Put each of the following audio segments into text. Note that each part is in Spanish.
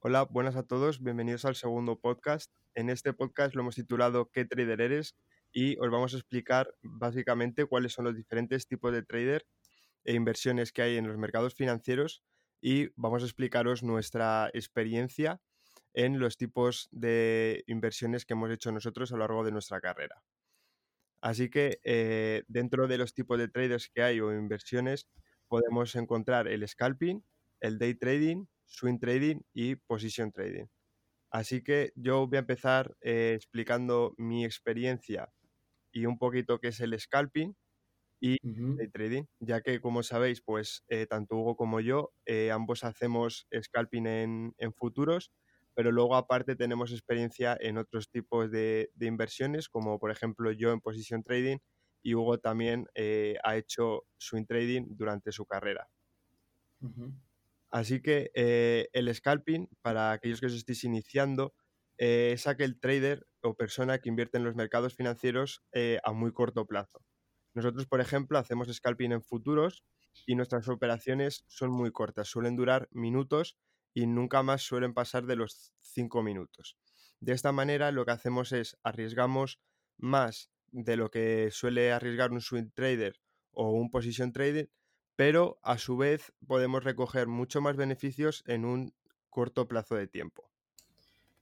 Hola, buenas a todos, bienvenidos al segundo podcast. En este podcast lo hemos titulado ¿Qué trader eres? y os vamos a explicar básicamente cuáles son los diferentes tipos de trader e inversiones que hay en los mercados financieros y vamos a explicaros nuestra experiencia en los tipos de inversiones que hemos hecho nosotros a lo largo de nuestra carrera. Así que eh, dentro de los tipos de traders que hay o inversiones podemos encontrar el scalping, el day trading, swing trading y position trading. Así que yo voy a empezar eh, explicando mi experiencia y un poquito qué es el scalping y day trading, ya que como sabéis, pues eh, tanto Hugo como yo, ambos hacemos scalping en, en futuros pero luego aparte tenemos experiencia en otros tipos de, inversiones, como por ejemplo yo en position trading y Hugo también eh, ha hecho swing trading durante su carrera. Así que eh, el scalping, para aquellos que os estéis iniciando, eh, es aquel trader o persona que invierte en los mercados financieros a muy corto plazo. Nosotros, por ejemplo, hacemos scalping en futuros y nuestras operaciones son muy cortas, suelen durar minutos y nunca más suelen pasar de los 5 minutos. De esta manera lo que hacemos es arriesgamos más de lo que suele arriesgar un swing trader o un position trader, pero a su vez podemos recoger mucho más beneficios en un corto plazo de tiempo.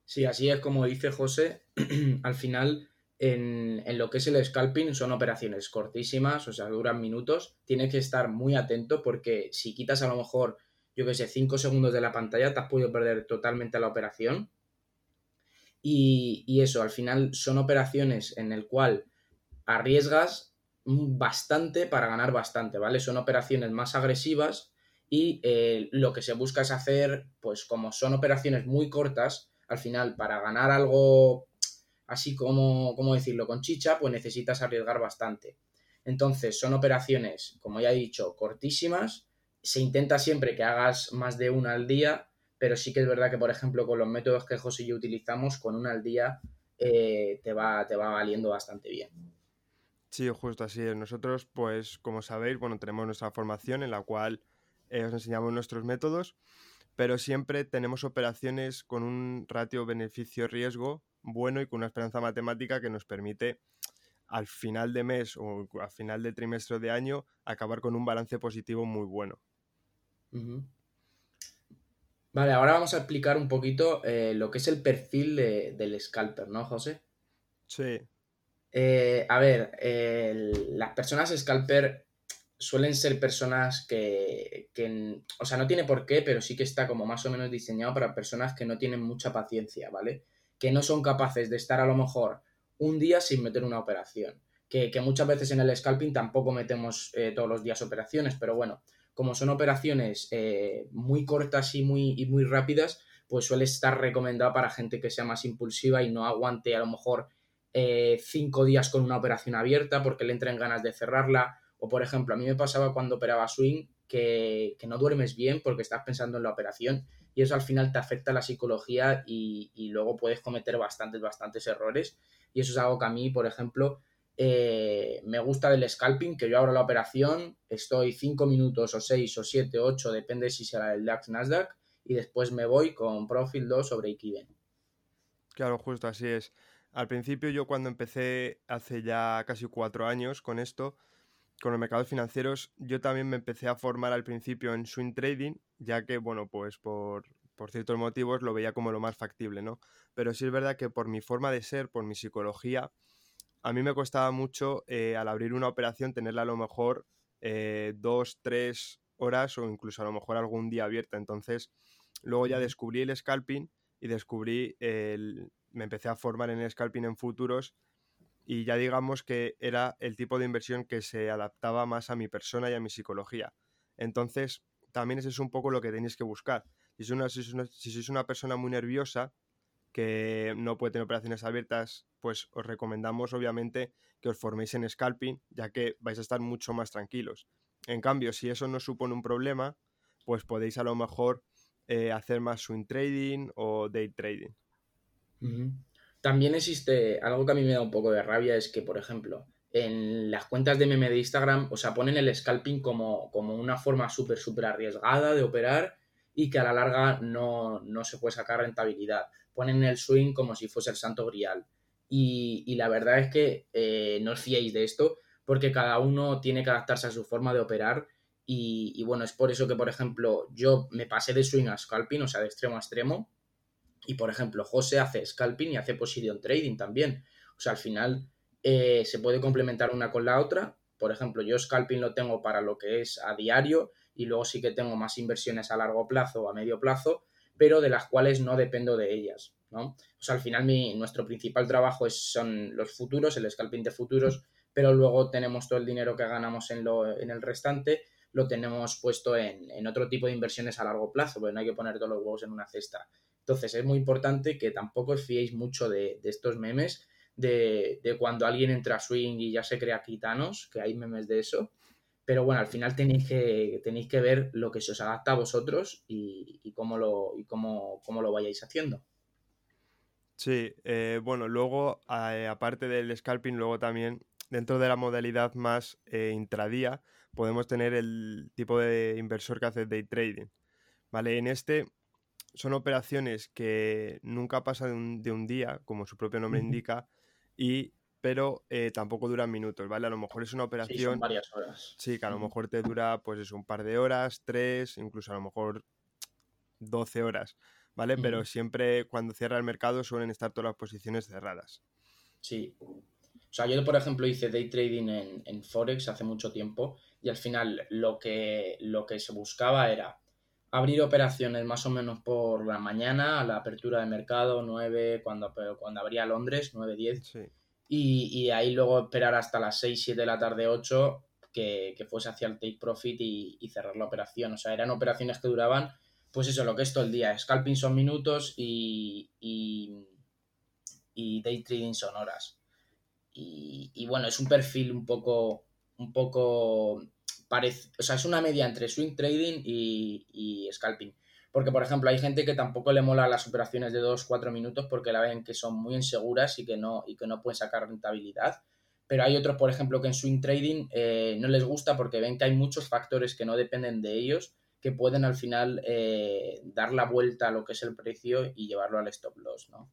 Sí, así es como dice José. Al final, en, lo que es el scalping, son operaciones cortísimas, o sea, duran minutos. Tienes que estar muy atento porque si quitas a lo mejor yo que sé, 5 segundos de la pantalla, te has podido perder totalmente la operación. Y, eso, al final son operaciones en el cual arriesgas bastante para ganar bastante, ¿vale? Son operaciones más agresivas y eh, lo que se busca es hacer, pues como son operaciones muy cortas, al final para ganar algo así como, ¿cómo decirlo?, con chicha, pues necesitas arriesgar bastante. Entonces, son operaciones, como ya he dicho, cortísimas se intenta siempre que hagas más de una al día, pero sí que es verdad que, por ejemplo, con los métodos que José y yo utilizamos, con una al día eh, te, va, te va valiendo bastante bien. Sí, justo así. Nosotros, pues, como sabéis, bueno, tenemos nuestra formación en la cual eh, os enseñamos nuestros métodos, pero siempre tenemos operaciones con un ratio beneficio-riesgo bueno y con una esperanza matemática que nos permite al final de mes o al final de trimestre de año acabar con un balance positivo muy bueno. Vale, ahora vamos a explicar un poquito eh, lo que es el perfil del scalper, ¿no, José? Sí. Eh, a ver, las personas scalper suelen ser personas que, o sea, no tiene por qué, pero sí que está como más o menos diseñado para personas que no tienen mucha paciencia, ¿vale? Que no son capaces de estar a lo mejor un día sin meter una operación. Que, muchas veces en el scalping tampoco metemos eh, todos los días operaciones, pero bueno, como son operaciones eh, muy cortas y muy, y muy rápidas, pues suele estar recomendado para gente que sea más impulsiva y no aguante a lo mejor eh, cinco días con una operación abierta porque le entren ganas de cerrarla. O por ejemplo, a mí me pasaba cuando operaba swing que, no duermes bien porque estás pensando en la operación y eso al final te afecta la psicología y, y, luego puedes cometer bastantes, bastantes errores. Y eso es algo que a mí, por ejemplo, eh, me gusta del scalping, que yo abro la operación, estoy 5 minutos o 6 o 7 o 8, depende si será el DAX Nasdaq, y después me voy con Profit 2 sobre Ikiben. Claro, justo así es. Al principio yo cuando empecé hace ya casi cuatro años con esto, con los mercados financieros, yo también me empecé a formar al principio en swing trading, ya que, bueno, pues por, por ciertos motivos lo veía como lo más factible, ¿no? Pero sí es verdad que por mi forma de ser, por mi psicología, a mí me costaba mucho eh, al abrir una operación tenerla a lo mejor eh, dos, tres horas o incluso a lo mejor algún día abierta. Entonces, luego ya descubrí el scalping y descubrí el... me empecé a formar en el scalping en futuros y ya digamos que era el tipo de inversión que se adaptaba más a mi persona y a mi psicología. Entonces, también ese es un poco lo que tenéis que buscar. Si sois una, si sois una persona muy nerviosa, que no puede tener operaciones abiertas, pues os recomendamos obviamente que os forméis en scalping, ya que vais a estar mucho más tranquilos. En cambio, si eso no supone un problema, pues podéis a lo mejor eh, hacer más swing trading o day trading. También existe algo que a mí me da un poco de rabia, es que, por ejemplo, en las cuentas de meme de Instagram, o sea, ponen el scalping como, como una forma súper, súper arriesgada de operar y que a la larga no, se puede sacar rentabilidad. Ponen el swing como si fuese el santo grial. Y, la verdad es que eh, no os fiéis de esto porque cada uno tiene que adaptarse a su forma de operar y, bueno, es por eso que, por ejemplo, yo me pasé de swing a scalping, o sea, de extremo a extremo, y por ejemplo, José hace scalping y hace position trading también. O sea, al final eh, se puede complementar una con la otra. Por ejemplo, yo scalping lo tengo para lo que es a diario y luego sí que tengo más inversiones a largo plazo o a medio plazo, pero de las cuales no dependo de ellas. ¿no? O sea, al final mi, nuestro principal trabajo es, son los futuros, el scalping de futuros, pero luego tenemos todo el dinero que ganamos en, lo, en el restante lo tenemos puesto en, otro tipo de inversiones a largo plazo, porque no hay que poner todos los huevos en una cesta. Entonces es muy importante que tampoco os fiéis mucho de, estos memes, de, cuando alguien entra a Swing y ya se crea quitanos, que hay memes de eso. Pero bueno, al final tenéis que, tenéis que ver lo que se os adapta a vosotros y, cómo, lo, y cómo, lo vayáis haciendo. Sí, eh, bueno, luego, eh, aparte del scalping, luego también dentro de la modalidad más eh, intradía, podemos tener el tipo de inversor que hace day trading. ¿Vale? En este son operaciones que nunca pasan de un, día, como su propio nombre indica, y pero eh, tampoco duran minutos, ¿vale? A lo mejor es una operación... Sí, son varias horas. Sí, que a lo mejor te dura, pues es un par de horas, tres, incluso a lo mejor 12 horas, ¿vale? Pero siempre cuando cierra el mercado suelen estar todas las posiciones cerradas. Sí. O sea, yo, por ejemplo, hice day trading en, en Forex hace mucho tiempo y al final lo que, lo que se buscaba era abrir operaciones más o menos por la mañana a la apertura de mercado, 9, cuando, cuando abría Londres, 9, 10. Y, ahí luego esperar hasta las 6, 7 de la tarde, 8, que, fuese hacia el take profit y, cerrar la operación. O sea, eran operaciones que duraban, pues eso, lo que es todo el día. Scalping son minutos y, y, y day trading son horas. Y, bueno, es un perfil un poco, un poco parece, o sea, es una media entre swing trading y, scalping. Porque, por ejemplo, hay gente que tampoco le mola las operaciones de 2-4 minutos porque la ven que son muy inseguras y que no, y que no pueden sacar rentabilidad. Pero hay otros, por ejemplo, que en swing trading eh, no les gusta porque ven que hay muchos factores que no dependen de ellos que pueden al final eh, dar la vuelta a lo que es el precio y llevarlo al stop loss, ¿no?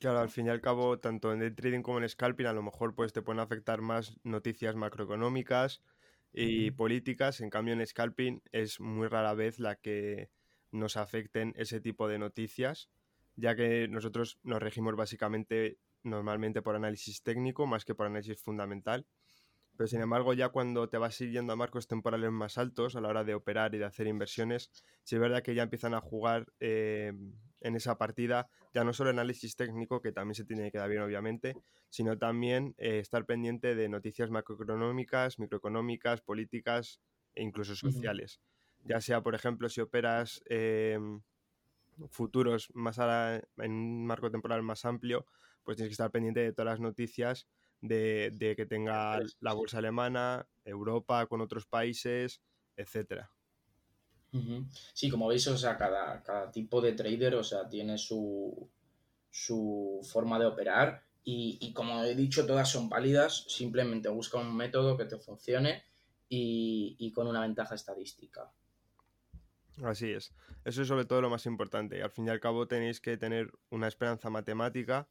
Claro, al fin y al cabo, tanto en trading como en scalping, a lo mejor pues te pueden afectar más noticias macroeconómicas, y políticas. En cambio, en scalping es muy rara vez la que nos afecten ese tipo de noticias, ya que nosotros nos regimos básicamente normalmente por análisis técnico más que por análisis fundamental. Pero sin embargo, ya cuando te vas siguiendo a marcos temporales más altos a la hora de operar y de hacer inversiones, sí es verdad que ya empiezan a jugar eh, en esa partida ya no solo análisis técnico, que también se tiene que dar bien obviamente, sino también eh, estar pendiente de noticias macroeconómicas, microeconómicas, políticas e incluso sociales. Ya sea, por ejemplo, si operas em, futuros más en un marco temporal más amplio, pues tienes que estar pendiente de todas las noticias de, que tenga la bolsa alemana, Europa con otros países, etcétera. Sí, como veis, o sea, cada, cada, tipo de trader, o sea, tiene su, su forma de operar y, como he dicho, todas son válidas, simplemente busca un método que te funcione y, y, con una ventaja estadística. Así es, eso es sobre todo lo más importante. Al fin y al cabo tenéis que tener una esperanza matemática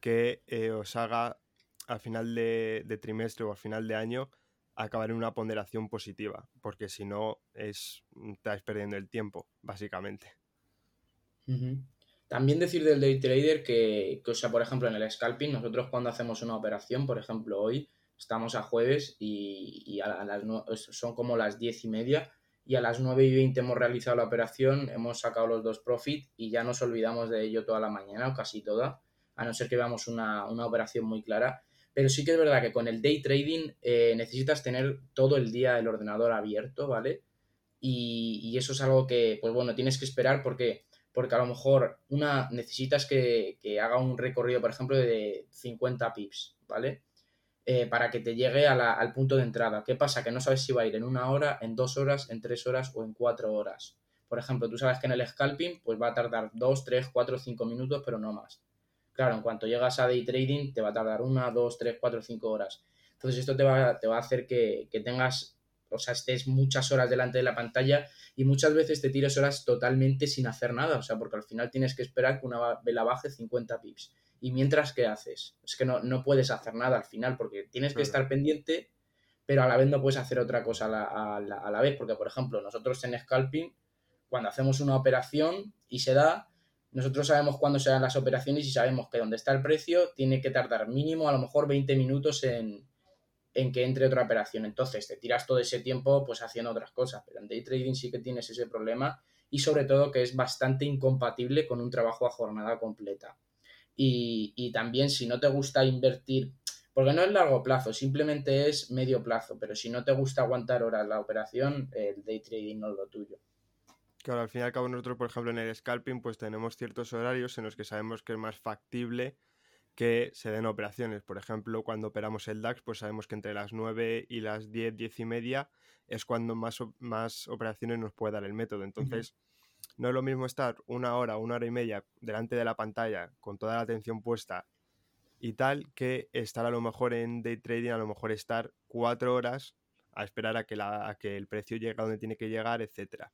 que eh, os haga al final de, trimestre o al final de año acabar en una ponderación positiva, porque si no es estáis perdiendo el tiempo, básicamente. También decir del day trader que, o sea, por ejemplo, en el scalping, nosotros cuando hacemos una operación, por ejemplo, hoy estamos a jueves y, a las, son como las diez y media y a las 9 y 20 hemos realizado la operación, hemos sacado los dos profit y ya nos olvidamos de ello toda la mañana o casi toda, a no ser que veamos una, una operación muy clara pero sí que es verdad que con el day trading eh, necesitas tener todo el día el ordenador abierto, ¿vale? Y, eso es algo que, pues bueno, tienes que esperar porque, porque a lo mejor una necesitas que, haga un recorrido, por ejemplo, de 50 pips, ¿vale? Eh, para que te llegue al punto de entrada. ¿Qué pasa? Que no sabes si va a ir en una hora, en dos horas, en tres horas o en cuatro horas. Por ejemplo, tú sabes que en el scalping pues va a tardar dos, tres, cuatro, cinco minutos, pero no más. Claro, en cuanto llegas a day trading te va a tardar una, dos, tres, cuatro, cinco horas. Entonces esto te va, te va a hacer que, tengas o sea, estés muchas horas delante de la pantalla y muchas veces te tires horas totalmente sin hacer nada, o sea, porque al final tienes que esperar que una vela baje 50 pips. Y mientras, ¿qué haces? Es que no, no puedes hacer nada al final porque tienes que estar pendiente, pero a la vez no puedes hacer otra cosa a la, a la vez, porque por ejemplo, nosotros en scalping, cuando hacemos una operación y se da, nosotros sabemos cuándo se dan las operaciones y sabemos que donde está el precio tiene que tardar mínimo a lo mejor 20 minutos en, en que entre otra operación. Entonces te tiras todo ese tiempo pues haciendo otras cosas. Pero en day trading sí que tienes ese problema y sobre todo que es bastante incompatible con un trabajo a jornada completa. Y, y también si no te gusta invertir, porque no es largo plazo, simplemente es medio plazo, pero si no te gusta aguantar horas la operación, el day trading no es lo tuyo. Claro, al fin y al cabo nosotros, por ejemplo, en el scalping, pues tenemos ciertos horarios en los que sabemos que es más factible que se den operaciones. Por ejemplo, cuando operamos el DAX, pues sabemos que entre las 9 y las 10, 10 y media es cuando más, más operaciones nos puede dar el método. Entonces, no es lo mismo estar una hora, una hora y media delante de la pantalla con toda la atención puesta y tal, que estar a lo mejor en day trading, a lo mejor estar cuatro horas a esperar a que, la, a que el precio llegue a donde tiene que llegar, etcétera.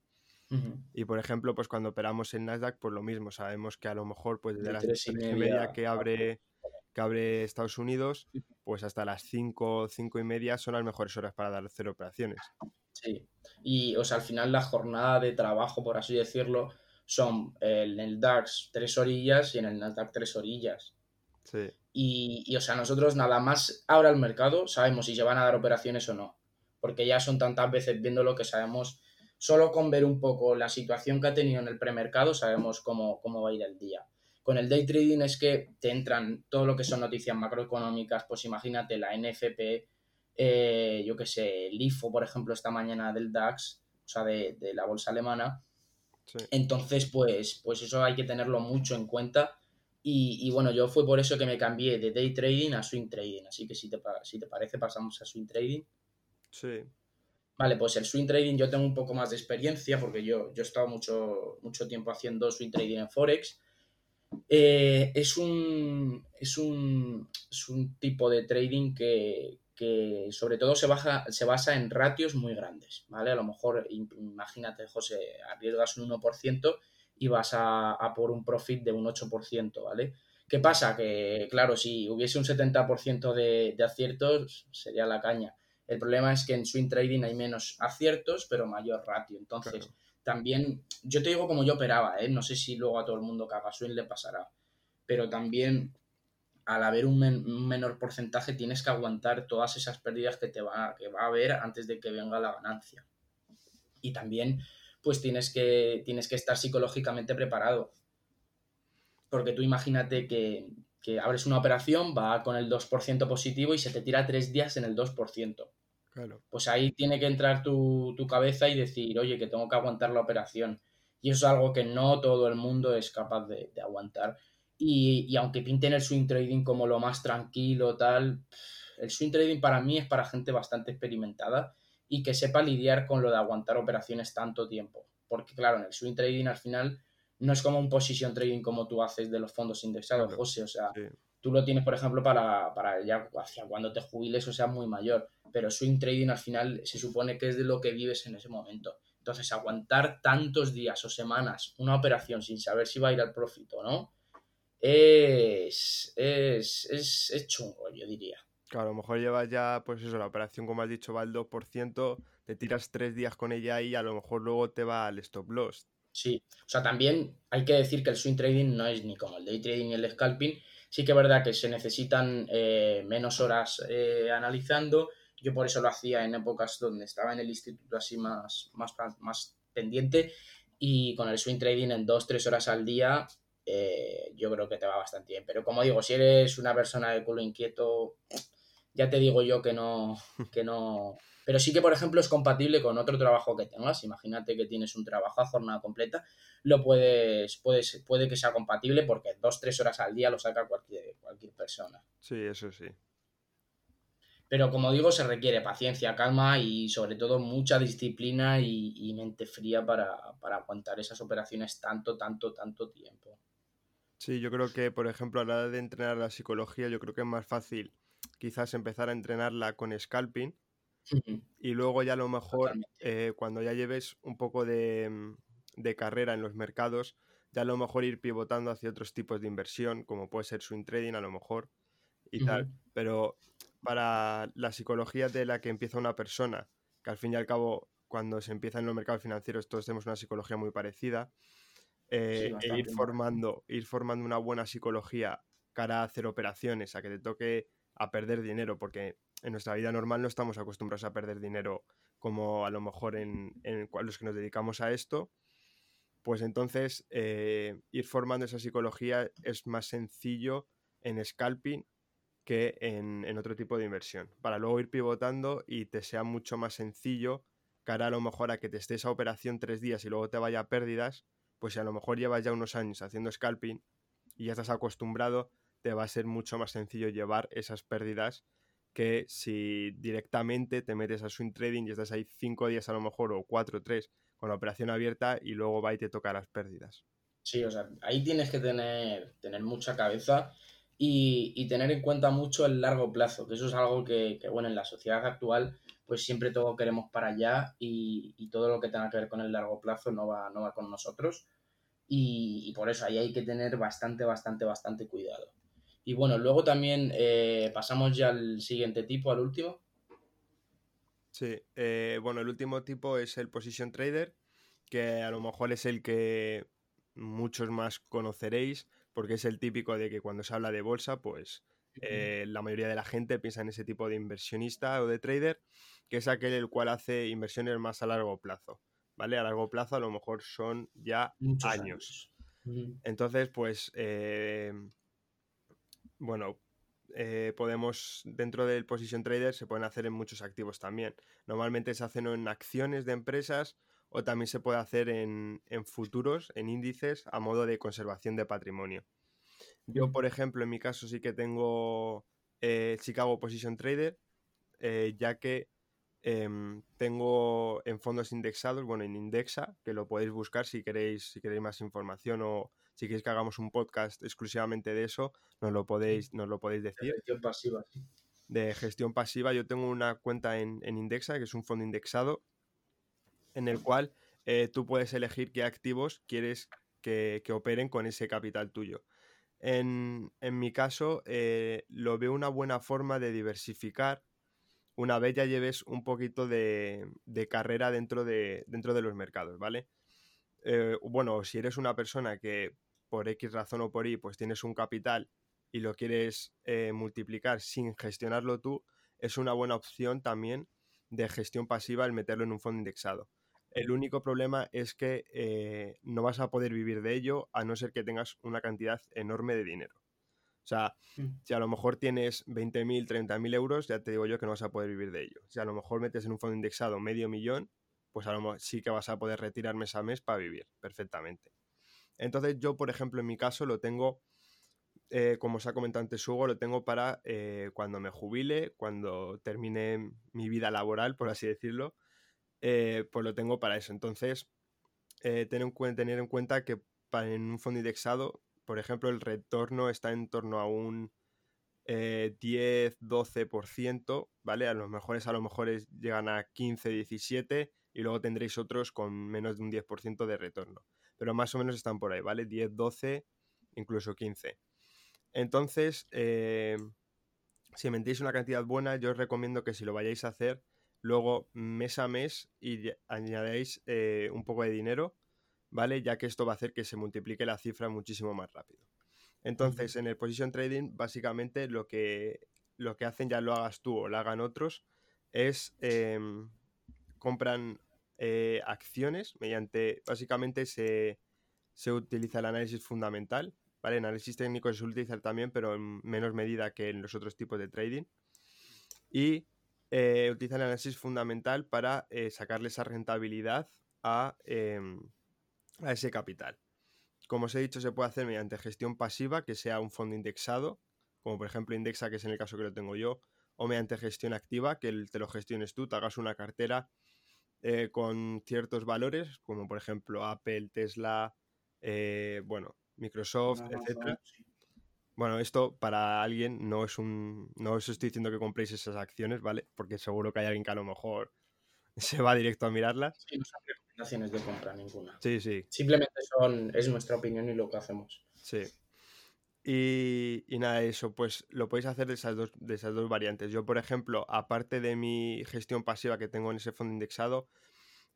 Y por ejemplo, pues cuando operamos en Nasdaq, pues lo mismo, sabemos que a lo mejor pues desde las 3 y media, que abre que abre Estados Unidos, pues hasta las 5, 5 y media son las mejores horas para dar cero operaciones. Sí, y o sea, al final la jornada de trabajo, por así decirlo, son en el DAX tres orillas y en el Nasdaq tres orillas. Sí. Y, y, o sea, nosotros nada más ahora el mercado sabemos si se van a dar operaciones o no, porque ya son tantas veces viendo lo que sabemos solo con ver un poco la situación que ha tenido en el premercado sabemos cómo, cómo va a ir el día. Con el day trading es que te entran todo lo que son noticias macroeconómicas, pues imagínate la NFP, eh, yo qué sé, el IFO, por ejemplo, esta mañana del DAX, o sea, de, la bolsa alemana. Entonces, pues, pues eso hay que tenerlo mucho en cuenta. Y, y, bueno, yo fue por eso que me cambié de day trading a swing trading. Así que si te, si te parece, pasamos a swing trading. Sí. Vale, pues el swing trading yo tengo un poco más de experiencia porque yo, yo he estado mucho, mucho tiempo haciendo swing trading en Forex. Eh, es, un, es, un, es un tipo de trading que, que sobre todo se, baja, se basa en ratios muy grandes, ¿vale? A lo mejor, imagínate, José, arriesgas un 1% y vas a, a por un profit de un 8%, ¿vale? ¿Qué pasa? Que, claro, si hubiese un 70% de, de aciertos, sería la caña. El problema es que en swing trading hay menos aciertos, pero mayor ratio. Entonces, también, yo te digo como yo operaba, ¿eh? no sé si luego a todo el mundo que haga swing le pasará, pero también al haber un, menor porcentaje tienes que aguantar todas esas pérdidas que, te va, que va a haber antes de que venga la ganancia. Y también, pues tienes que, tienes que estar psicológicamente preparado. Porque tú imagínate que, que abres una operación, va con el 2% positivo y se te tira tres días en el 2%. Claro. Pues ahí tiene que entrar tu, cabeza y decir, oye, que tengo que aguantar la operación. Y eso es algo que no todo el mundo es capaz de, aguantar. Y, aunque pinten el swing trading como lo más tranquilo, tal, el swing trading para mí es para gente bastante experimentada y que sepa lidiar con lo de aguantar operaciones tanto tiempo. Porque claro, en el swing trading al final no es como un position trading como tú haces de los fondos indexados, José. O sea, tú lo tienes, por ejemplo, para, para ya hacia cuando te jubiles o sea muy mayor. Pero swing trading al final se supone que es de lo que vives en ese momento. Entonces, aguantar tantos días o semanas una operación sin saber si va a ir al profit o no, es, es, es, es chungo, yo diría. Claro, a lo mejor llevas ya, pues eso, la operación, como has dicho, va al 2%, te tiras tres días con ella y a lo mejor luego te va al stop loss. Sí, o sea, también hay que decir que el swing trading no es ni como el day trading y el scalping. Sí que es verdad que se necesitan eh, menos horas eh, analizando. Yo por eso lo hacía en épocas donde estaba en el instituto así más, más, más pendiente. Y con el swing trading en dos, tres horas al día, eh, yo creo que te va bastante bien. Pero como digo, si eres una persona de culo inquieto, ya te digo yo que no, que no, pero sí que, por ejemplo, es compatible con otro trabajo que tengas. Imagínate que tienes un trabajo a jornada completa, lo puedes, puedes, puede que sea compatible porque dos, tres horas al día lo saca cualquier, cualquier persona. Sí, eso sí. Pero como digo, se requiere paciencia, calma y sobre todo mucha disciplina y, mente fría para, para aguantar esas operaciones tanto, tanto, tanto tiempo. Sí, yo creo que, por ejemplo, a la hora de entrenar la psicología, yo creo que es más fácil quizás empezar a entrenarla con scalping, Y luego ya a lo mejor eh, cuando ya lleves un poco de, de, carrera en los mercados, ya a lo mejor ir pivotando hacia otros tipos de inversión, como puede ser swing trading a lo mejor y tal. Pero para la psicología de la que empieza una persona, que al fin y al cabo cuando se empieza en los mercados financieros todos tenemos una psicología muy parecida, eh, e ir formando, ir formando una buena psicología cara a hacer operaciones, a que te toque a perder dinero, porque en nuestra vida normal no estamos acostumbrados a perder dinero como a lo mejor en, en los que nos dedicamos a esto, pues entonces eh, ir formando esa psicología es más sencillo en scalping que en, en, otro tipo de inversión, para luego ir pivotando y te sea mucho más sencillo cara a lo mejor a que te estés a operación tres días y luego te vaya a pérdidas, pues si a lo mejor llevas ya unos años haciendo scalping y ya estás acostumbrado, te va a ser mucho más sencillo llevar esas pérdidas que si directamente te metes a swing trading y estás ahí cinco días a lo mejor o cuatro o tres con la operación abierta y luego va y te toca las pérdidas. Sí, o sea, ahí tienes que tener, tener mucha cabeza y, tener en cuenta mucho el largo plazo, que eso es algo que, bueno, en la sociedad actual pues siempre todo queremos para allá y, y, todo lo que tenga que ver con el largo plazo no va, no va con nosotros y, y por eso ahí hay que tener bastante, bastante, bastante cuidado. Y bueno, luego también eh, pasamos ya al siguiente tipo, al último. Sí, eh, bueno, el último tipo es el Position Trader, que a lo mejor es el que muchos más conoceréis, porque es el típico de que cuando se habla de bolsa, pues eh, la mayoría de la gente piensa en ese tipo de inversionista o de trader, que es aquel el cual hace inversiones más a largo plazo, ¿vale? A largo plazo a lo mejor son ya años. Entonces, pues bueno, eh, podemos, dentro del Position Trader, se pueden hacer en muchos activos también. Normalmente se hacen en acciones de empresas o también se puede hacer en, futuros, en índices, a modo de conservación de patrimonio. Yo, por ejemplo, en mi caso sí que tengo eh, Chicago Position Trader, eh, ya que em, tengo en fondos indexados, bueno, en Indexa, que lo podéis buscar si queréis, si queréis más información o, si queréis que hagamos un podcast exclusivamente de eso, nos lo podéis, nos lo podéis decir. De gestión pasiva, sí. De gestión pasiva, yo tengo una cuenta en, Indexa, que es un fondo indexado, en el cual eh, tú puedes elegir qué activos quieres que, operen con ese capital tuyo. En, mi caso, eh, lo veo una buena forma de diversificar una vez ya lleves un poquito de, carrera dentro de, los mercados, ¿vale? Eh, bueno, si eres una persona que por X razón o por Y, pues tienes un capital y lo quieres multiplicar sin gestionarlo tú, es una buena opción también de gestión pasiva el meterlo en un fondo indexado. El único problema es que eh, no vas a poder vivir de ello a no ser que tengas una cantidad enorme de dinero. O sea, mm. si a lo mejor tienes 20.000, 30.000 euros, ya te digo yo que no vas a poder vivir de ello. Si a lo mejor metes en un fondo indexado medio millón, pues a lo mejor sí que vas a poder retirar mes a mes para vivir perfectamente. Entonces yo, por ejemplo, en mi caso lo tengo, eh, como os ha comentado antes Hugo, lo tengo para eh, cuando me jubile, cuando termine mi vida laboral, por así decirlo, eh, pues lo tengo para eso. Entonces, tener en, tener en cuenta que en un fondo indexado, por ejemplo, el retorno está en torno a un 10-12%, ¿vale? A los mejores a lo mejores llegan a 15-17% y luego tendréis otros con menos de un 10% de retorno. Pero más o menos están por ahí, ¿vale? 10, 12, incluso 15. Entonces, eh, si metéis una cantidad buena, yo os recomiendo que si lo vayáis a hacer, luego mes a mes y añadáis eh, un poco de dinero, ¿vale? Ya que esto va a hacer que se multiplique la cifra muchísimo más rápido. Entonces, en el position trading, básicamente lo que, lo que hacen, ya lo hagas tú o lo hagan otros, es em, compran eh, acciones mediante, básicamente se, utiliza el análisis fundamental, ¿vale? El análisis técnico se suele utilizar también, pero en menos medida que en los otros tipos de trading. Y eh, utiliza el análisis fundamental para eh, sacarle esa rentabilidad a, em, a ese capital. Como os he dicho, se puede hacer mediante gestión pasiva, que sea un fondo indexado, como por ejemplo Indexa, que es en el caso que lo tengo yo, o mediante gestión activa, que te lo gestiones tú, te hagas una cartera eh, con ciertos valores, como por ejemplo Apple, Tesla, eh, bueno, Microsoft, etc. Bueno, esto para alguien no es un. No os estoy diciendo que compréis esas acciones, ¿vale? Porque seguro que hay alguien que a lo mejor se va directo a mirarlas. Sí, no son recomendaciones de compra ninguna. Sí, sí. Simplemente son, es nuestra opinión y lo que hacemos. Sí. Y, y nada, eso, pues lo podéis hacer de esas, dos, de esas dos variantes. Yo, por ejemplo, aparte de mi gestión pasiva que tengo en ese fondo indexado,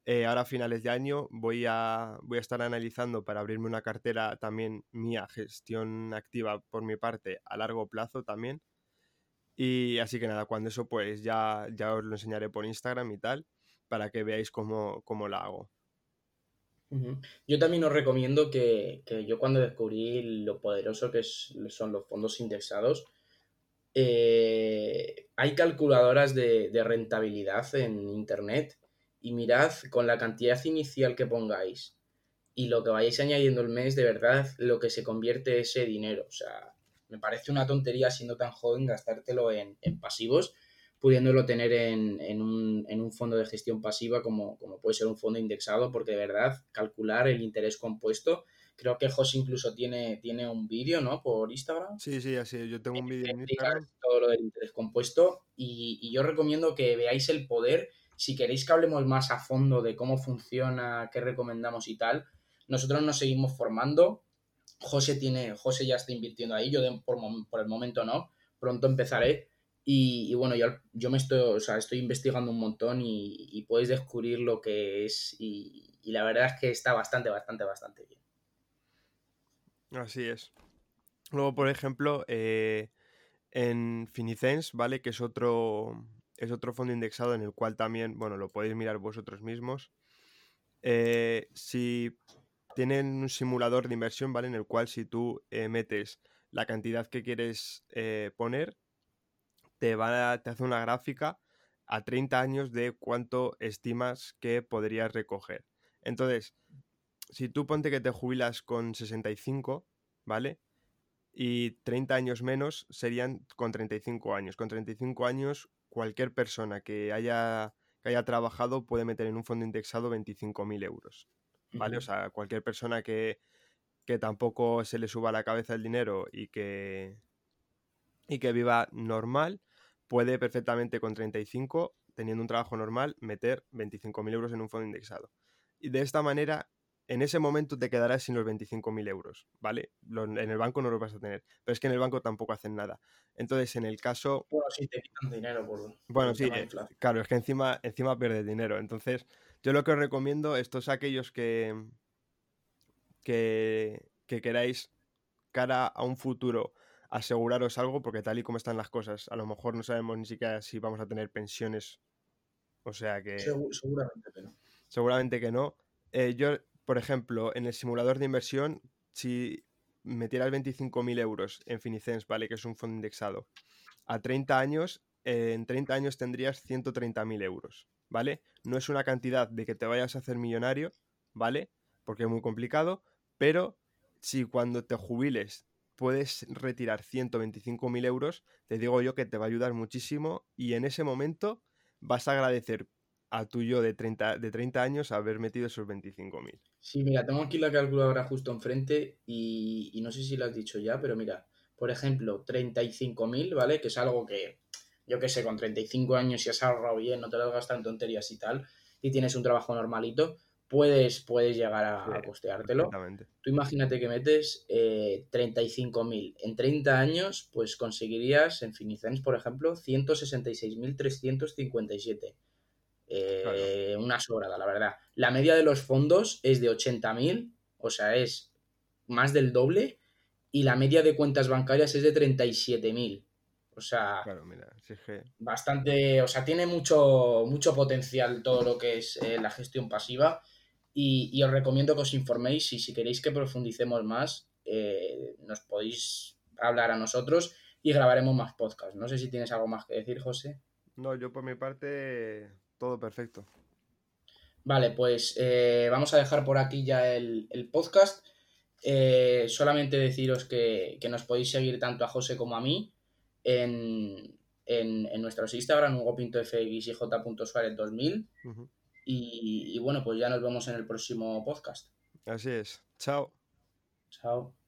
eh, ahora a finales de año voy a, voy a estar analizando para abrirme una cartera también mía, gestión activa por mi parte, a largo plazo también. Y así que nada, cuando eso pues ya, ya os lo enseñaré por Instagram y tal, para que veáis cómo, cómo la hago. Yo también os recomiendo que, que, yo cuando descubrí lo poderoso que son los fondos indexados, eh, hay calculadoras de, rentabilidad en Internet y mirad con la cantidad inicial que pongáis y lo que vayáis añadiendo el mes, de verdad, lo que se convierte ese dinero. O sea, me parece una tontería siendo tan joven gastártelo en, en pasivos, pudiéndolo tener en, en, un, en, un, fondo de gestión pasiva como, como, puede ser un fondo indexado, porque de verdad, calcular el interés compuesto. Creo que José incluso tiene, tiene un vídeo, ¿no? Por Instagram. Sí, sí, así Yo tengo un vídeo en Instagram. Todo lo del interés compuesto. Y, y yo recomiendo que veáis el poder si queréis que hablemos más a fondo de cómo funciona, qué recomendamos y tal, nosotros nos seguimos formando. José tiene, José ya está invirtiendo ahí, yo por, el momento no, pronto empezaré. Y, bueno, yo, yo, me estoy, o sea, estoy investigando un montón y, podéis descubrir lo que es y, la verdad es que está bastante, bastante, bastante bien. Así es. Luego, por ejemplo, eh, en Finicens, ¿vale? Que es otro, es otro fondo indexado en el cual también, bueno, lo podéis mirar vosotros mismos. Eh, si tienen un simulador de inversión, ¿vale? En el cual si tú eh, metes la cantidad que quieres eh, poner, te, va te hace una gráfica a 30 años de cuánto estimas que podrías recoger. Entonces, si tú ponte que te jubilas con 65, ¿vale? Y 30 años menos serían con 35 años. Con 35 años cualquier persona que haya, que haya trabajado puede meter en un fondo indexado 25.000 euros. ¿Vale? Uh -huh. O sea, cualquier persona que, que tampoco se le suba a la cabeza el dinero y que, y que viva normal, puede perfectamente con 35, teniendo un trabajo normal, meter 25.000 euros en un fondo indexado. Y de esta manera en ese momento te quedarás sin los 25.000 euros, ¿vale? en el banco no los vas a tener, pero es que en el banco tampoco hacen nada. Entonces, en el caso... Bueno, sí, te quitan dinero por... Bueno, por sí, eh, claro, es que encima, encima pierdes dinero. Entonces, yo lo que os recomiendo, estos aquellos que, que, que queráis cara a un futuro aseguraros algo, porque tal y como están las cosas, a lo mejor no sabemos ni siquiera si vamos a tener pensiones. O sea que... Segur, seguramente que no. Seguramente que no. Eh, yo por ejemplo, en el simulador de inversión, si metieras 25.000 euros en Finicens, ¿vale? Que es un fondo indexado, a 30 años, eh, en 30 años tendrías 130.000 euros, ¿vale? No es una cantidad de que te vayas a hacer millonario, ¿vale? Porque es muy complicado, pero si cuando te jubiles puedes retirar 125.000 euros, te digo yo que te va a ayudar muchísimo y en ese momento vas a agradecer a tuyo de 30, de 30 años haber metido esos 25.000. Sí, mira, tengo aquí la calculadora justo enfrente y, y, no sé si lo has dicho ya, pero mira, por ejemplo, 35.000, ¿vale? Que es algo que, yo qué sé, con 35 años si has ahorrado bien, no te lo has gastado en tonterías y tal, y tienes un trabajo normalito, puedes, puedes llegar a, sí, a costeártelo. Tú imagínate que metes eh, 35.000. En 30 años, pues conseguirías en Finicens, por ejemplo, 166.357. Eh, claro. Una sobrada, la verdad. La media de los fondos es de 80.000, o sea, es más del doble, y la media de cuentas bancarias es de 37.000. O sea, claro, mira, sí bastante, o sea, tiene mucho, mucho potencial todo lo que es eh, la gestión pasiva y, y, os recomiendo que os informéis y si queréis que profundicemos más, eh, nos podéis hablar a nosotros y grabaremos más podcasts. No sé si tienes algo más que decir, José. No, yo por mi parte todo perfecto. Vale, pues eh, vamos a dejar por aquí ya el, el podcast. Eh, solamente deciros que, que, nos podéis seguir tanto a José como a mí en, en, en nuestros Instagram, hugo.fx y j.suárez2000. Uh -huh. y, y bueno, pues ya nos vemos en el próximo podcast. Así es. Chao. Chao.